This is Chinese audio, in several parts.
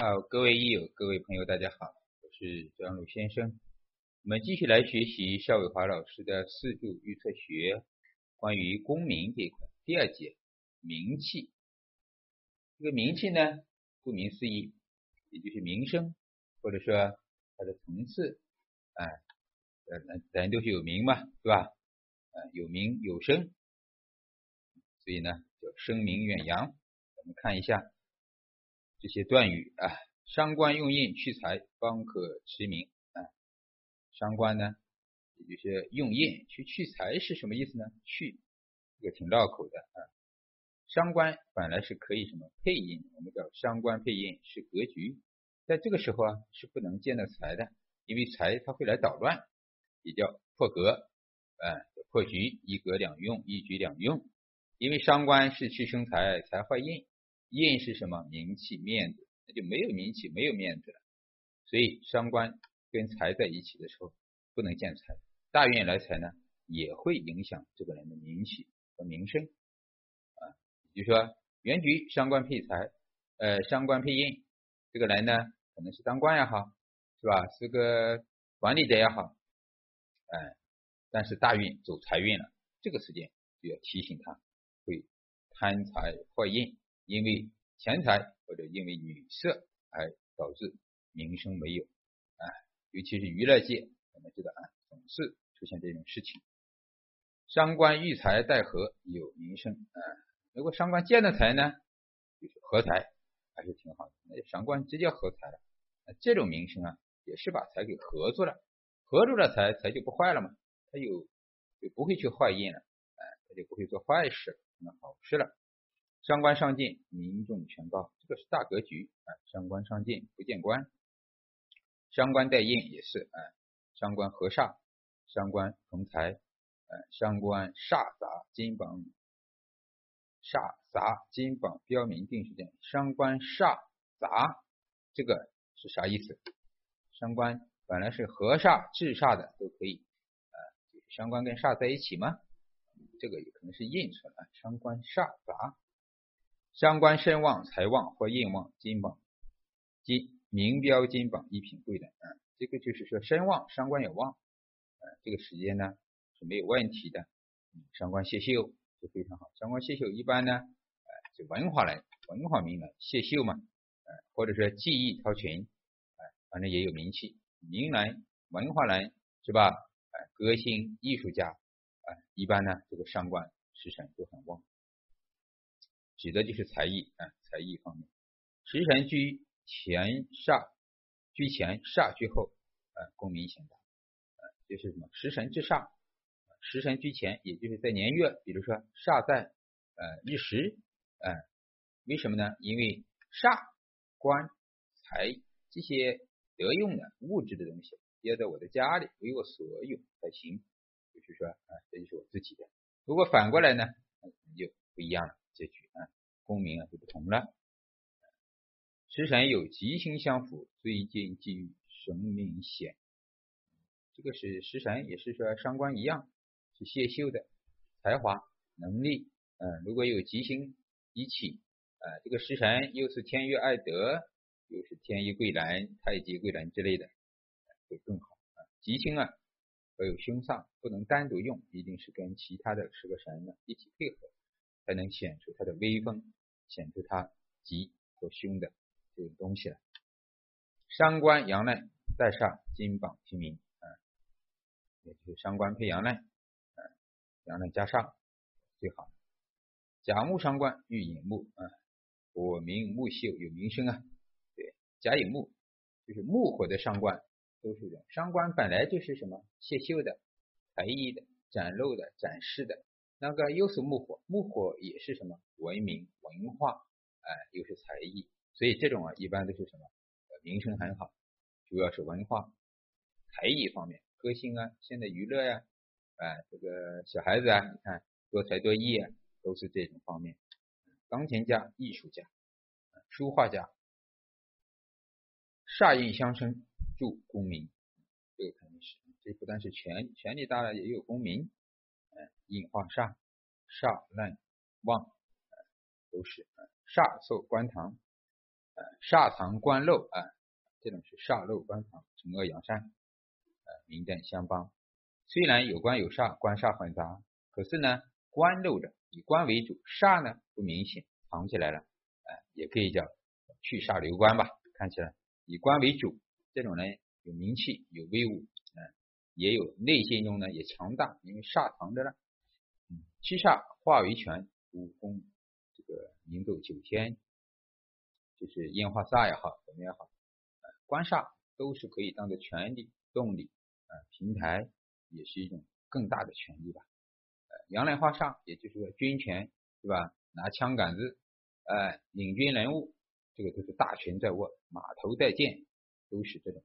好，各位益友、各位朋友，大家好，我是张璐先生。我们继续来学习邵伟华老师的四柱预测学，关于功名这一块，第二节名气。这个名气呢，顾名思义，也就是名声，或者说它的层次，哎，呃，咱都是有名嘛，是吧？啊，有名有声，所以呢，叫声名远扬。我们看一下。这些断语啊，伤官用印去财，方可持名啊。伤官呢，也就是用印去去财是什么意思呢？去，这个挺绕口的啊。伤官本来是可以什么配印，我们叫伤官配印是格局，在这个时候啊是不能见到财的，因为财它会来捣乱，也叫破格啊，破局，一格两用，一局两用。因为伤官是去生财，财坏印。印是什么？名气、面子，那就没有名气，没有面子了。所以伤官跟财在一起的时候，不能见财。大运来财呢，也会影响这个人的名气和名声啊。比如说原局伤官配财，呃，伤官配印，这个人呢，可能是当官也好，是吧？是个管理者也好，哎，但是大运走财运了，这个时间就要提醒他会贪财坏印。因为钱财或者因为女色而导致名声没有啊，尤其是娱乐界，我们知道啊，总是出现这种事情。伤官遇财带合有名声啊，如果伤官见了财呢，就是合财，还是挺好的。那伤官直接合财了，那这种名声啊，也是把财给合住了，合住了财，财就不坏了嘛，他有就不会去坏印了，哎，他就不会做坏事，那好事了。伤官上进，民众权高，这个是大格局啊。伤官上进不见官，伤官带印也是啊。伤官合煞，伤官逢财，呃，伤官煞杂金榜，煞杂金榜标明定时间。伤官煞杂，这个是啥意思？伤官本来是合煞制煞的都可以啊，伤官跟煞在一起吗？这个有可能是印出来，伤官煞杂。相关身旺财旺或印旺金榜金名标金榜一品贵人啊，这个就是说身旺伤官也旺啊，这个时间呢是没有问题的。伤官谢秀就非常好，伤官谢秀一般呢，呃，就文化人文化名人谢秀嘛，呃，或者说技艺超群，哎，反正也有名气，名人文化人是吧？哎，歌星艺术家，哎，一般呢这个伤官时辰都很旺。指的就是才艺啊，才艺方面。食神居前煞，居前煞居后啊，功名显大啊，就是什么食神制煞，食神居前，也就是在年月，比如说煞在呃日时，啊，为什么呢？因为煞官财这些得用的物质的东西要在我的家里为我所有才行，就是说啊，这就是我自己的。如果反过来呢，那就不一样了。结局啊，功名啊就不同了。食神有吉星相辅，最近机遇神明显。这个是食神，也是说伤官一样，是谢秀的才华能力。嗯，如果有吉星一起，啊，这个食神又是天月爱德，又是天一贵人、太极贵人之类的，会更好啊。吉星啊，要有凶煞，不能单独用，一定是跟其他的十个神呢一起配合。才能显出它的威风，显出它吉和凶的这种东西来。伤官阳刃带上金榜题名啊，也就是伤官配阳刃啊，阳刃加上最好。甲木伤官遇寅木啊，火明木秀有名声啊。对，甲寅木就是木火的伤官，都是人。伤官本来就是什么泄秀的、才艺的、展露的、展示的。那个又是木火，木火也是什么文明文化，哎，又是才艺，所以这种啊，一般都是什么名声很好，主要是文化才艺方面，歌星啊，现在娱乐呀，哎，这个小孩子啊，你看多才多艺啊，都是这种方面，钢琴家、艺术家、书画家，煞印相生助功名，这个肯定是，这不但是权权力大了，也有功名。印化煞，煞烂旺，都是煞受官堂，呃，煞藏官漏啊，这种是煞漏官堂，惩恶扬善，呃，明正相帮。虽然有官有煞，官煞混杂，可是呢，官漏的以官为主，煞呢不明显，藏起来了，哎，也可以叫去煞留官吧。看起来以官为主，这种呢有名气，有威武，也有内心中呢也强大，因为煞藏着呢。七煞化为权，五宫这个明斗九天，就是烟花煞也好，怎么也好，呃官煞都是可以当做权力、动力啊平台，也是一种更大的权力吧。呃，阳来花煞，也就是说军权，对吧？拿枪杆子，哎，领军人物，这个都是大权在握，马头带剑，都是这种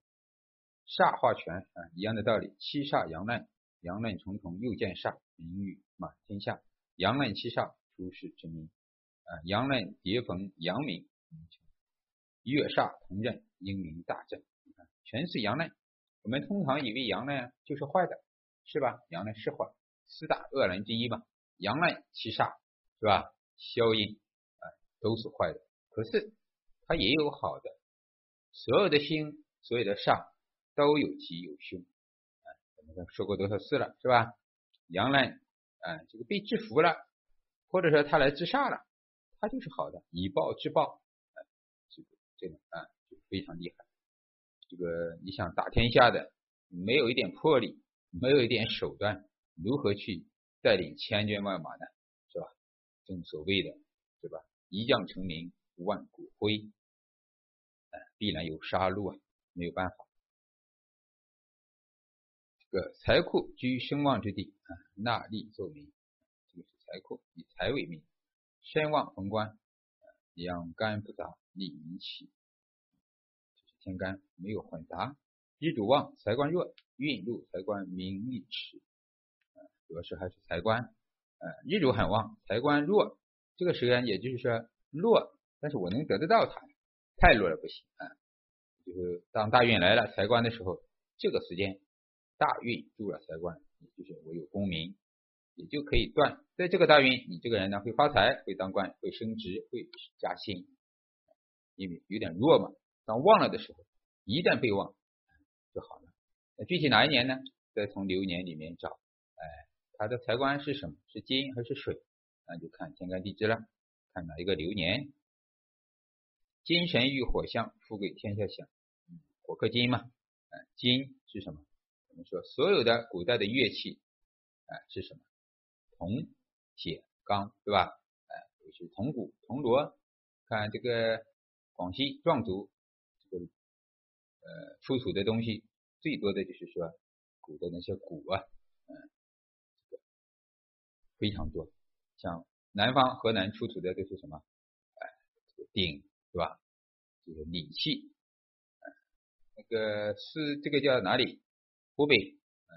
煞化权啊，一样的道理。七煞阳难，阳难重重又见煞，名誉。满天下，阳刃七煞，诸事之名啊，阳刃叠逢阳明，月煞同刃，英明大振。全是阳刃。我们通常以为阳刃就是坏的，是吧？阳刃是坏，四大恶人之一吧。阳刃七煞是吧？消阴啊，都是坏的。可是它也有好的，所有的星，所有的煞都有吉有凶啊。我们说过多少次了，是吧？杨澜。啊，这个被制服了，或者说他来自杀了，他就是好的，以暴制暴，啊，这个这个啊就非常厉害。这个你想打天下的，没有一点魄力，没有一点手段，如何去带领千军万马呢？是吧？正所谓的，对吧？一将成名，万骨灰，啊，必然有杀戮啊，没有办法。个财库居声望之地啊，纳利作名，这个是财库，以财为名，声望宏观，养肝不杂，利民气，这是天干没有混杂，日主旺，财官弱，运入财官名利迟，主要是还是财官，呃，日主很旺，财官弱，这个时间也就是说弱，但是我能得得到它，太弱了不行啊，就是当大运来了财官的时候，这个时间。大运入了财官，就是我有功名，也就可以断。在这个大运，你这个人呢会发财，会当官，会升职，会加薪。因为有点弱嘛，当旺了的时候，一旦被旺就好了。那具体哪一年呢？再从流年里面找，哎，他的财官是什么？是金还是水？那就看天干地支了，看哪一个流年。金神遇火相，富贵天下享。火克金嘛，哎，金是什么？我们说所有的古代的乐器，啊是什么？铜、铁、钢，对吧？哎，尤其是铜鼓、铜锣。看这个广西壮族这个呃出土的东西，最多的就是说古的那些鼓啊，嗯，这个非常多。像南方河南出土的都是什么？哎，这个鼎，对吧？这个礼器，那个是这个叫哪里？湖北，呃，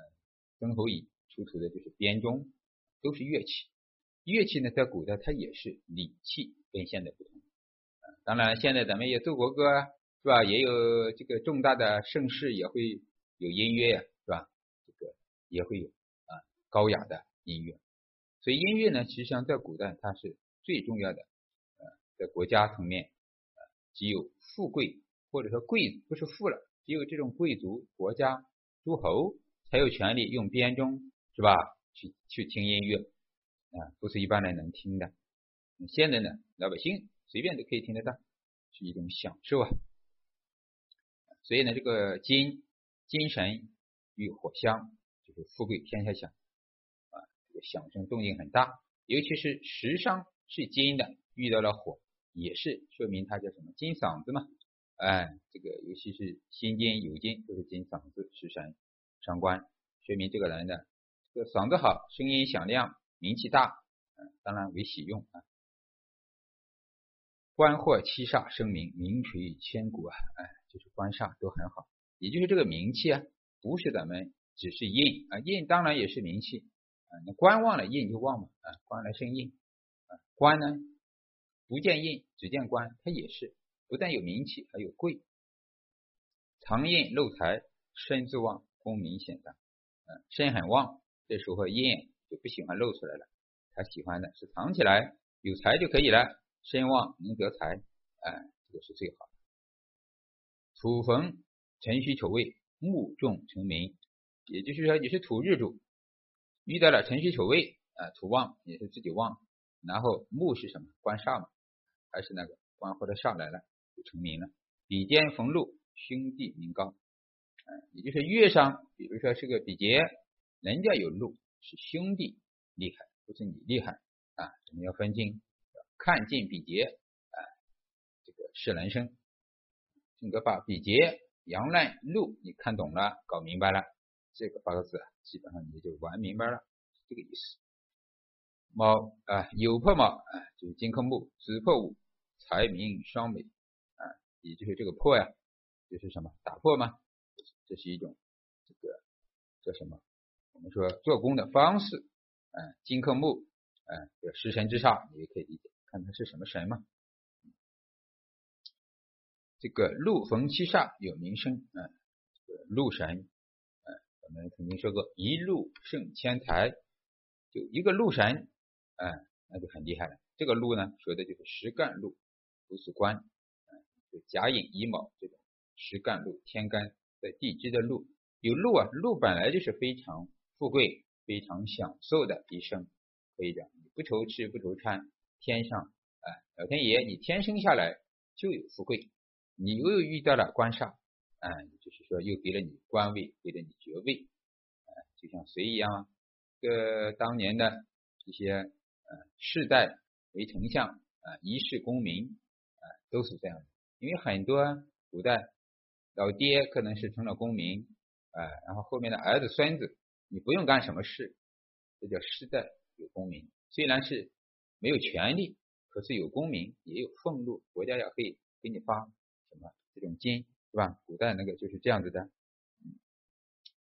曾侯乙出土的就是编钟，都是乐器。乐器呢，在古代它也是礼器，跟现在不同。当然，现在咱们也奏国歌，是吧？也有这个重大的盛事也会有音乐呀，是吧？这个也会有啊，高雅的音乐。所以音乐呢，实际上在古代它是最重要的。呃，在国家层面，呃，只有富贵或者说贵不是富了，只有这种贵族国家。诸侯才有权利用编钟，是吧？去去听音乐啊，不是一般人能听的。现在呢，老百姓随便都可以听得到，是一种享受啊。所以呢，这个金金神与火相，就是富贵天下响啊，这个响声动静很大。尤其是食伤是金的，遇到了火，也是说明他叫什么金嗓子嘛。哎，这个尤其是心金、酉金都是金嗓子，食神伤官，说明这个人的这个嗓子好，声音响亮，名气大，嗯，当然为喜用啊。官或七煞声名，名垂千古啊，哎，就是官煞都很好，也就是这个名气啊，不是咱们只是印啊，印当然也是名气啊，那官旺了，印就旺嘛啊，官来生印啊，官呢不见印，只见官，它也是。不但有名气，还有贵，藏印漏财，身自旺，功名显大。嗯，身很旺，这时候印就不喜欢露出来了，他喜欢的是藏起来，有财就可以了。身旺能得财，哎，这个是最好的。土逢辰戌丑未，木重成名，也就是说你是土日主，遇到了辰戌丑未啊，土旺也是自己旺，然后木是什么？官煞嘛，还是那个官或者煞来了就成名了。比肩逢禄，兄弟名高，啊，也就是月上，比如说是个比劫，人家有禄，是兄弟厉害，不是你厉害啊，我们要分清，看尽比劫啊，这个是人生。整个把比劫、阳乱、禄你看懂了，搞明白了，这个八个字基本上你就玩明白了，这个意思。卯啊，酉破卯啊，就是金克木，子破午，财名双美，也就是这个破呀，就是什么打破吗？这是一种这个叫什么？我们说做工的方式啊，金克木啊，这食神之煞，你也可以理解，看它是什么神嘛。这个禄逢七煞有名声啊，这个禄神啊，我们曾经说过一禄胜千台，就一个禄神啊，那就很厉害了。这个禄呢，说的就是实干禄，不是官甲寅乙卯这种实干禄，天干在地支的禄，有禄啊，禄本来就是非常富贵、非常享受的一生，可以讲你不愁吃不愁穿，天上啊，老天爷你天生下来就有富贵。你又遇到了官煞，啊，就是说又给了你官位，给了你爵位，啊，就像谁一样啊？这当年的一些呃世代为丞相啊，一世功名啊，都是这样的。因为很多古代老爹可能是成了公民，啊，然后后面的儿子孙子，你不用干什么事，这叫世代有功名。虽然是没有权利，可是有功名，也有俸禄，国家也可以给你发。什么这种金是吧？古代那个就是这样子的，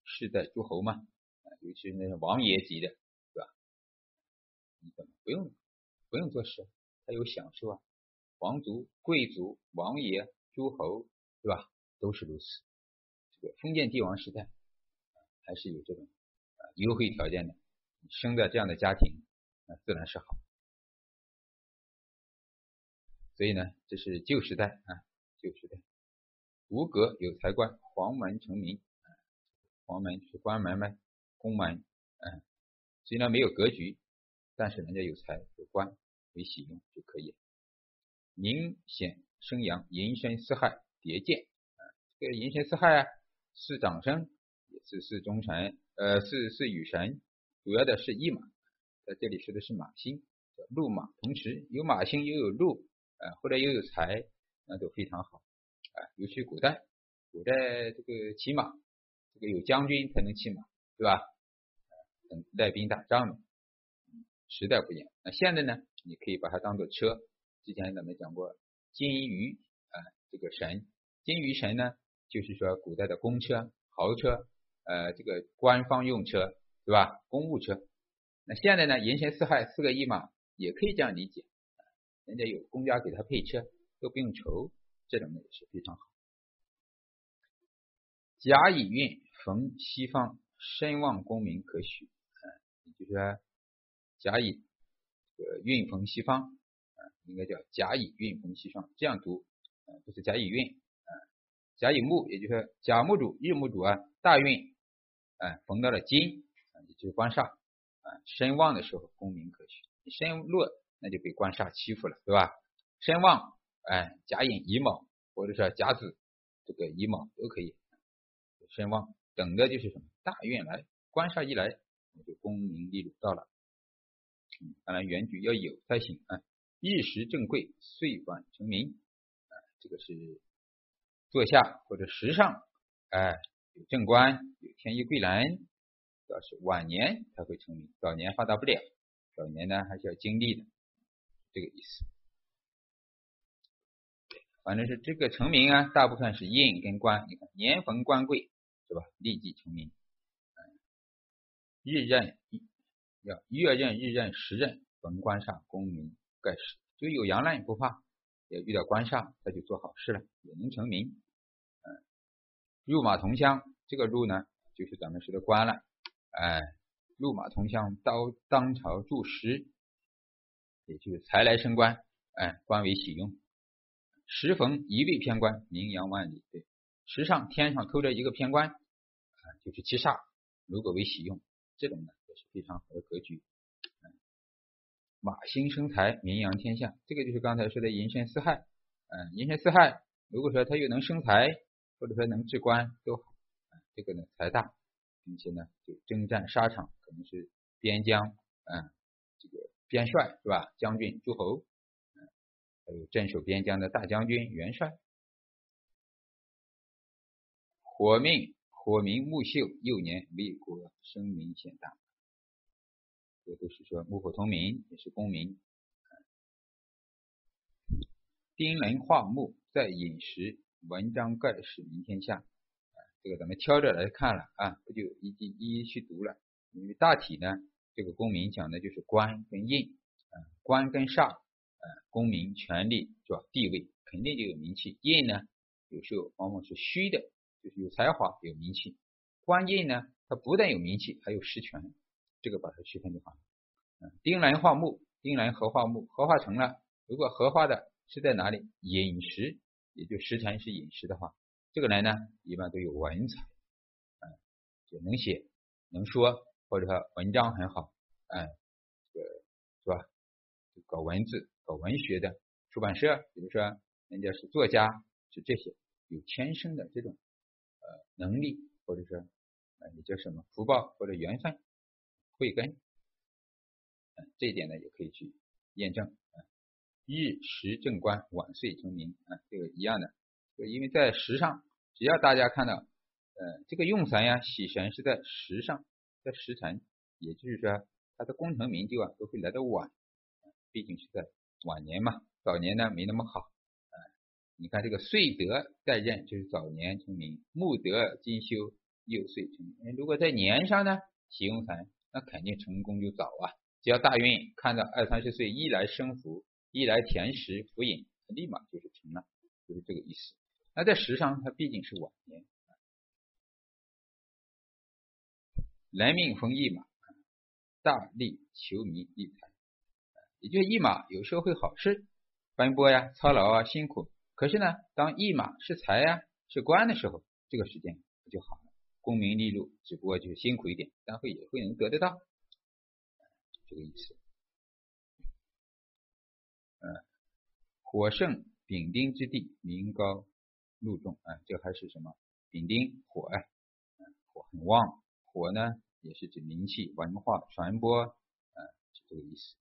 世代诸侯嘛，尤其是那些王爷级的，是吧？你怎么不用不用做事，他有享受啊。皇族、贵族、王爷、诸侯，对吧？都是如此。这个封建帝王时代还是有这种优惠条件的，生在这样的家庭，那自然是好。所以呢，这是旧时代啊。旧时代，吴格有财官，黄门成名。黄门是关门吗？宫门，嗯，虽然没有格局，但是人家有财有官，可以喜用就可以了。明显生阳，寅申巳亥叠见。啊，这个寅申巳亥啊，是长生，也是是中神，呃，是是雨神，主要的是驿马，在这里说的是马星，叫禄马同时有马星又有禄，啊，后来又有财。那都非常好啊，尤其古代，古代这个骑马，这个有将军才能骑马，对吧？嗯，带兵打仗的，时代不一样。那现在呢，你可以把它当做车。之前咱们讲过金鱼啊，这个神，金鱼神呢，就是说古代的公车、豪车，呃，这个官方用车，对吧？公务车。那现在呢，寅神四亥四个一嘛，也可以这样理解，人家有公家给他配车。都不用愁，这种呢也是非常好。甲乙运逢西方，身旺功名可许。啊，就是说，甲乙这个运逢西方，应该叫甲乙运逢西方，这样读，啊，不是甲乙运，啊，甲乙木，也就是说甲木主、日木主啊，大运，啊，逢到了金，啊，也就是官煞，啊，身旺的时候功名可许，身弱那就被官煞欺负了，对吧？身旺。哎，甲寅乙卯，或者说甲子这个乙卯都可以，身旺，等的就是什么大运来，官煞一来，那就功名利禄到了。当然原局要有才行啊，一时正贵，岁晚成名啊，这个是坐下或者时上，哎，有正官，有天衣贵人，要是晚年才会成名，早年发达不了，早年呢还是要经历的，这个意思。反正是这个成名啊，大部分是印跟官。你看年逢官贵是吧？立即成名。日任要月任、日任、时任逢官煞，功名盖世。就有阳烂不怕，也遇到官煞，那就做好事了，也能成名。嗯，入马同乡，这个入呢，就是咱们说的官了。哎，入马同乡，当当朝助时，也就是财来升官，哎，官为喜用。时逢一位偏官，名扬万里。对，时上天上偷着一个偏官，啊，就是七煞，如果为喜用，这种呢也是非常好的格局。马星生财，名扬天下，这个就是刚才说的寅申四害。嗯，寅申四害，如果说他又能生财，或者说能治官，都好。这个呢财大，并且呢就征战沙场，可能是边疆，嗯，这个边帅是吧？将军、诸侯，嗯，还有镇守边疆的大将军、元帅。火命，火明木秀，幼年为国，声名显大。这都是说木火同名，也是功名。丁壬化木，在饮食，文章盖世名天下。这个咱们挑着来看了啊，不就一一一一去读了。因为大体呢，这个功名讲的就是官跟印，官跟煞，啊，功名权力是吧？地位肯定就有名气。印呢，有时候往往是虚的，就是有才华有名气。官印呢，它不但有名气，还有实权。这个把它区分就好了。嗯，丁兰化木，丁兰合化木，合化成了。如果合化的是在哪里？饮食，也就时辰是饮食的话，这个人呢，一般都有文采，嗯，就能写能说，或者说文章很好，嗯，这个是吧？搞文字、搞文学的出版社，比如说人家是作家，是这些有天生的这种呃能力，或者说呃也叫什么福报或者缘分。慧根，嗯，这一点呢也可以去验证啊。日时正官，晚岁成名啊，这个一样的。就因为在时上，只要大家看到，呃，这个用神呀、喜神是在时上，在时辰，也就是说，它的功成名就啊，都会来得晚，毕竟是在晚年嘛。早年呢没那么好，啊，你看这个岁德在任，就是早年成名；木德金修，幼岁成名。如果在年上呢，喜用神。那肯定成功就早啊！只要大运看到二三十岁一来生福，一来甜食福饮，立马就是成了，就是这个意思。那在时上，它毕竟是晚年。来命逢驿马，大利求名利财，也就是驿马有时候会好事，奔波呀、操劳啊、辛苦。可是呢，当驿马是财呀、是官的时候，这个时间就好。功名利禄，只不过就辛苦一点，但会也会能得得到，这个意思。嗯，火盛丙丁之地，名高禄重啊，这还是什么？丙丁火啊，火很旺，火呢也是指名气、文化传播，啊，是这个意思。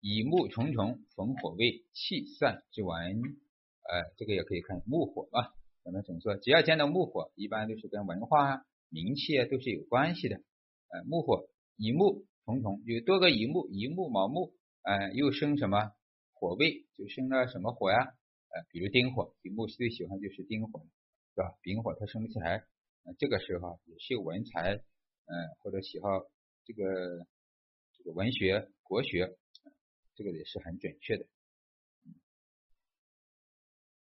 乙木重重逢火位，气散之文。哎，这个也可以看木火啊。咱们总说，只要见到木火，一般都是跟文化、名气啊都是有关系的。呃，木火乙木重重，有多个乙木，乙木卯木，呃，又生什么火位，就生了什么火呀？呃，比如丁火，乙木最喜欢就是丁火，是吧？丙火它生不起来，这个时候也是有文才，嗯，或者喜好这个这个文学、国学，这个也是很准确的。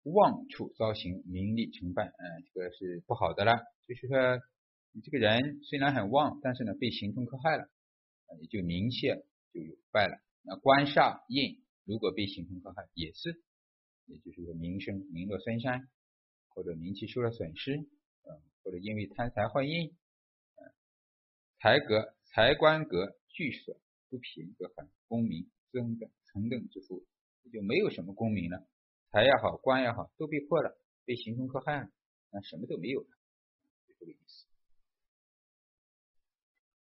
旺处遭刑，名利成败，嗯，这个是不好的了。就是说，你这个人虽然很旺，但是呢，被刑冲克害了，也就名气就有败了。那官煞印如果被刑冲克害，也是，也就是说名声名落孙山，或者名气受了损失，嗯，或者因为贪财坏印，嗯，财格财官格聚损不平则很功名增等层等之富，也就没有什么功名了。财也好，官也好，都被破了，被刑冲克害了，那什么都没有了，就这个意思。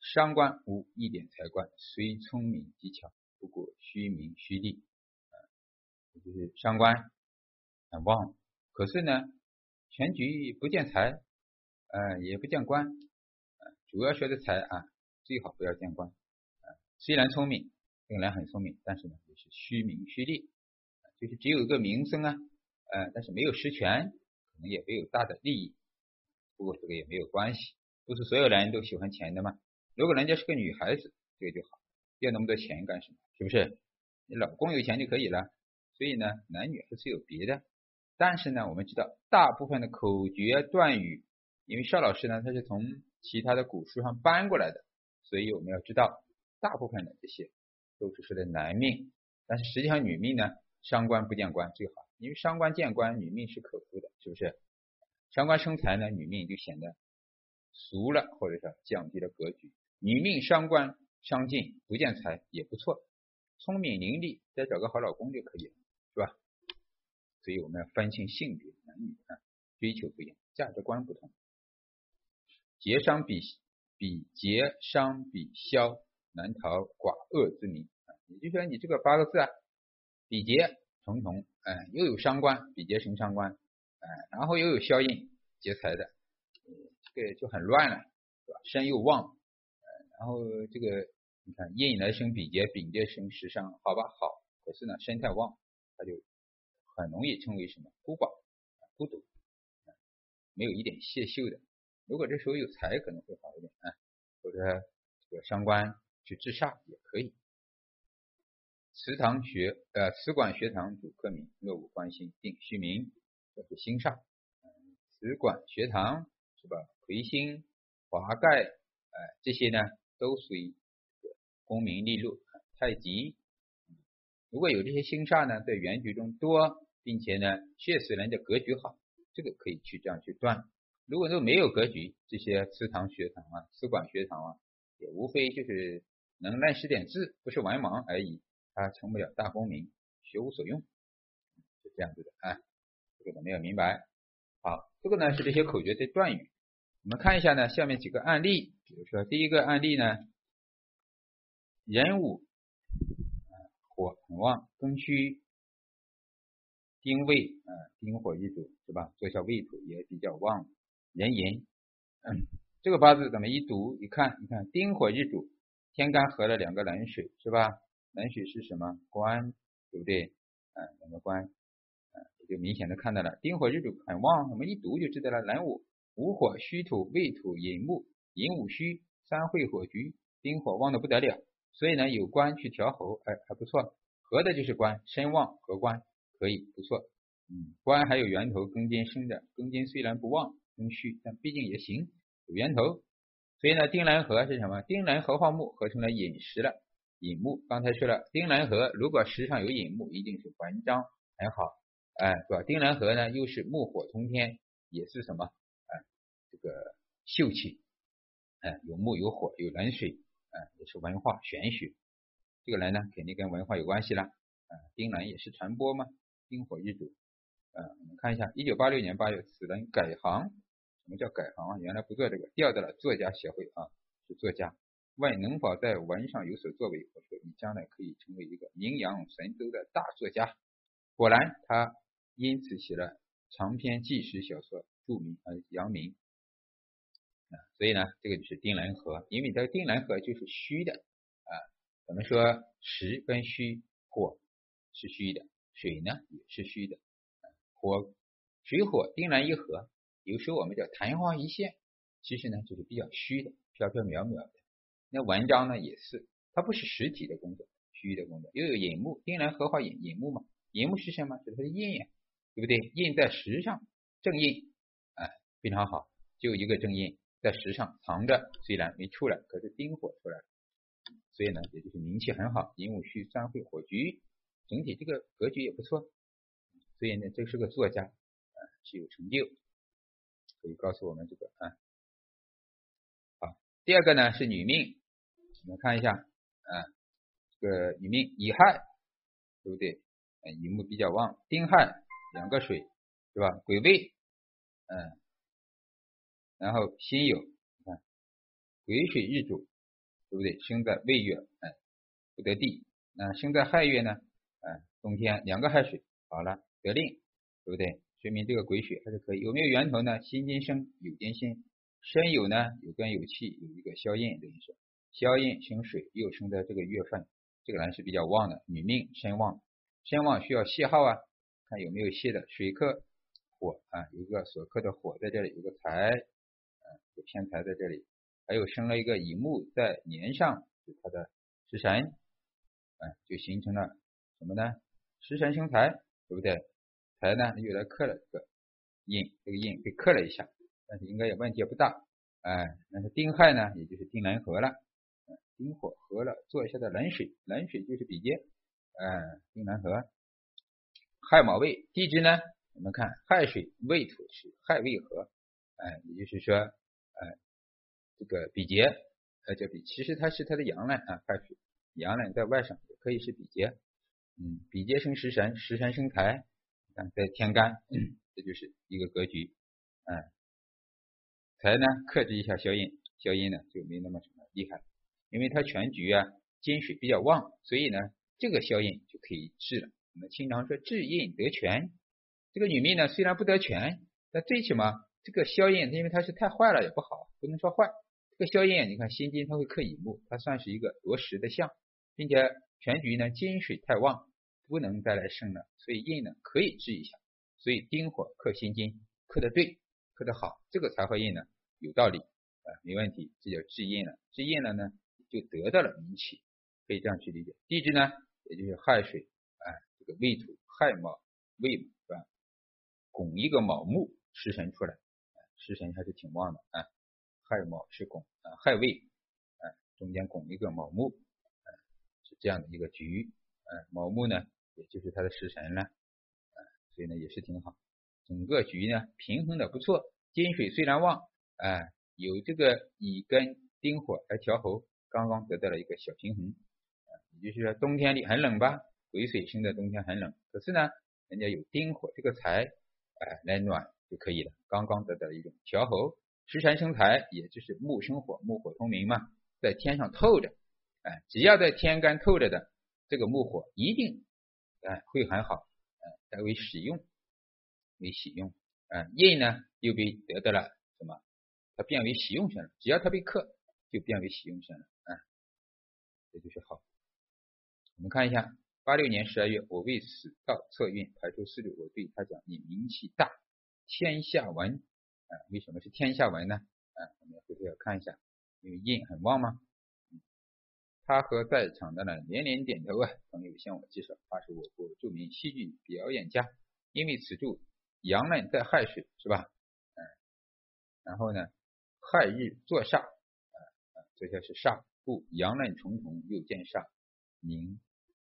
伤官无一点财官，虽聪明技巧，不过虚名虚利，啊，就是伤官很旺，可是呢，全局不见财，呃，也不见官，啊，主要说的财啊，最好不要见官，啊，虽然聪明，这个人很聪明，但是呢，也是虚名虚利。就是只有一个名声啊，呃，但是没有实权，可能也没有大的利益。不过这个也没有关系，不是所有男人都喜欢钱的吗？如果人家是个女孩子，这个就好，要那么多钱干什么？是不是？你老公有钱就可以了。所以呢，男女还是有别的。但是呢，我们知道大部分的口诀断语，因为邵老师呢他是从其他的古书上搬过来的，所以我们要知道，大部分的这些都是说的男命，但是实际上女命呢。伤官不见官最好，因为伤官见官，女命是可夫的，是不是？伤官生财呢，女命就显得俗了，或者是降低了格局。女命伤官伤尽不见财也不错，聪明伶俐，再找个好老公就可以了，是吧？所以我们要分清性别，男女啊，追求不一样，价值观不同。劫伤比比劫伤比消，难逃寡恶之名啊！也就是说，你这个八个字啊，比劫重重，哎，又有伤官，比劫生伤官，哎，然后又有消印劫财的，这个就很乱了，是吧？身又旺，然后这个你看印来生比劫，比劫生食伤，好吧，好，可是呢，身太旺，他就很容易称为什么孤寡、孤独，没有一点泄秀的。如果这时候有财，可能会好一点啊，或者这个伤官去治煞也可以。祠堂学呃，祠馆学堂主客名，若无关心定虚名，这是星煞。祠馆学堂是吧？魁星、华盖，哎，这些呢都属于功名利禄。太极，如果有这些星煞呢，在原局中多，并且呢，确实人家格局好，这个可以去这样去断。如果都没有格局，这些祠堂学堂啊、祠馆学堂啊，也无非就是能认识点字，不是文盲而已，他成不了大功名，学无所用，是这样子的啊。这个没有明白。好，这个呢是这些口诀的断语。我们看一下呢，下面几个案例，比如说第一个案例呢，壬午火很旺，庚戌丁未啊，丁火一组是吧？做下未土也比较旺。壬寅，这个八字怎么一读一看，你看丁火日主，天干合了两个冷水，是吧？冷水是什么？官，对不对？啊，两个官，啊，就明显的看到了，丁火日主很旺，我们一读就知道了。壬午午火戌土未土寅木，寅午戌三会火局，丁火旺的不得了，所以呢有官去调候，哎，还不错。合的就是官，身旺合官可以不错。嗯，官还有源头庚金生的，庚金虽然不旺。空虚，但毕竟也行，有源头。所以呢，丁兰合是什么？丁兰合化木合成了寅时了。引木刚才说了，丁兰河如果石上有引木，一定是文章很好，哎，是吧？丁兰河呢，又是木火通天，也是什么？哎，这个秀气，哎，有木有火有冷水，哎，也是文化玄学。这个人呢，肯定跟文化有关系了。啊，丁兰也是传播嘛，丁火一主。啊，我们看一下，一九八六年八月，此人改行。什么叫改行啊？原来不做这个，调到了作家协会啊，是作家。问能否在文上有所作为？我说你将来可以成为一个名扬神州的大作家。果然，他因此写了长篇纪实小说，著名而扬名。啊，所以呢，这个就是丁兰河，因为这个丁兰河就是虚的啊。我们说实跟虚，火是虚的，水呢也是虚的，火水火丁兰一合。有时候我们叫昙花一现，其实呢就是比较虚的，飘飘渺渺的。那文章呢也是，它不是实体的工作，虚的工作。又有引木，丁兰合化引引木嘛，引木是什么？就是它的印呀，对不对？印在石上，正印，哎，非常好，就一个正印在石上藏着，虽然没出来，可是丁火出来了，所以呢，也就是名气很好。寅午戌三会火局，整体这个格局也不错，所以呢，这是个作家，啊，是有成就。可以告诉我们这个啊，好，第二个呢是女命，我们看一下啊，这个乙命乙亥，对不对？乙木比较旺，丁亥两个水是吧？癸未，嗯，然后辛酉，你看癸水日主，对不对？生在未月，嗯，不得地。那生在亥月呢？嗯，冬天两个亥水，好了，得令，对不对？说明这个癸水还是可以，有没有源头呢？辛金生，酉金辛，申酉呢有根有气，有一个消印，等于是消印生水，又生在这个月份，这个人是比较旺的，女命身旺，身旺需要泄耗啊，看有没有泄的，水克火啊，有一个所克的火在这里，有个财，啊，有偏财在这里，还有生了一个乙木在年上，是它的食神，啊，就形成了什么呢？食神生财，对不对？财呢又来克了这个印，这个印被克了一下，但是应该也问题不大。哎，那是丁亥呢，也就是丁壬合了，丁火合了，做一下的冷水，冷水就是比劫，哎，丁南合。亥卯未地支呢，我们看亥水未土是亥未合，哎，也就是说，哎，这个比劫，呃叫比，其实它是它的阳刃啊，亥水阳刃在外省也可以是比劫，嗯，比劫生食神，食神生财，看在天干，这就是一个格局，哎，财呢克制一下消印，消印呢就没那么什么厉害，因为它全局啊金水比较旺，所以呢这个消印就可以治了。我们经常说治印得权，这个女命呢虽然不得权，但最起码这个消印，因为它是太坏了也不好，不能说坏。这个消印，你看心金它会克乙木，它算是一个夺食的相，并且全局呢金水太旺，不能再来生了，所以印呢可以治一下。所以丁火克心金，克的对，克的好，这个财会印呢有道理啊，没问题，这叫治印了。治印了呢就得到了名气，可以这样去理解。地支呢也就是亥水。哎，这个未土亥卯未是吧？拱一个卯木食神出来，食神还是挺旺的啊。亥卯是拱啊，亥未啊，中间拱一个卯木，啊是这样的一个局。啊，卯木呢，也就是它的食神了，啊，所以呢也是挺好。整个局呢平衡的不错，金水虽然旺，啊，有这个乙跟丁火来调候，刚刚得到了一个小平衡。啊，也就是说冬天里很冷吧？癸水生的冬天很冷，可是呢，人家有丁火这个财，哎，来暖就可以了。刚刚得到了一种调候，食神生财，也就是木生火，木火通明嘛，在天上透着，哎，只要在天干透着的这个木火，一定哎会很好，哎，代为使用，为喜用，哎，印呢又被得到了什么？它变为喜用神了，只要它被克，就变为喜用神了，这就是好。我们看一下。八六年十二月，我为此道测运排出四六，我对他讲：“你名气大，天下闻。”啊，为什么是天下闻呢？啊，我们回头要看一下，因为印很旺吗？他和在场的呢连连点头啊。朋友向我介绍，他是我国著名戏剧表演家，因为此柱阳刃在亥水，是吧？嗯，然后呢，亥日坐煞，啊，这些是煞，故阳刃重重又见煞，名。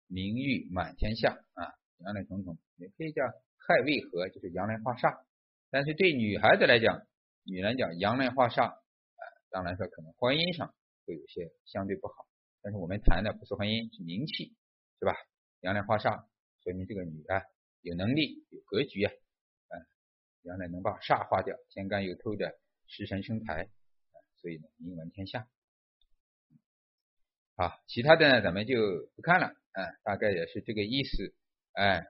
名誉满天下啊，阳刃重重，也可以叫亥未合，就是阳刃化煞。但是对女孩子来讲，女人讲阳刃化煞，啊，当然说可能婚姻上会有些相对不好。但是我们谈的不是婚姻，是名气，是吧？阳刃化煞，说明这个女的有能力、有格局啊，嗯，阳刃能把煞化掉，天干又透着食神生财，所以呢，名闻天下。好，其他的呢，咱们就不看了。啊，大概也是这个意思，哎，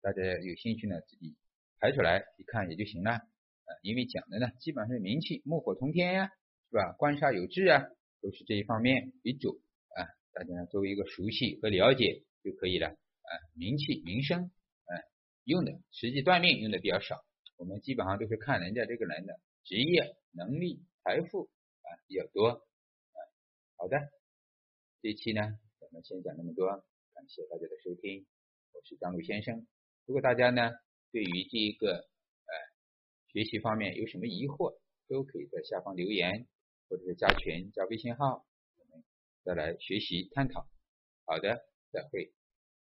大家有兴趣呢，自己排出来一看也就行了，啊，因为讲的呢，基本上是名气，木火通天呀，是吧？官杀有志啊，都是这一方面为主，啊，大家作为一个熟悉和了解就可以了，啊，名气、名声，哎，用的实际断命用的比较少，我们基本上都是看人家这个人的职业、能力、财富啊比较多，啊，好的，这期呢。咱们先讲那么多，感谢大家的收听，我是张璐先生。如果大家呢对于这一个呃学习方面有什么疑惑，都可以在下方留言，或者是加群加微信号，我们再来学习探讨。好的，再会。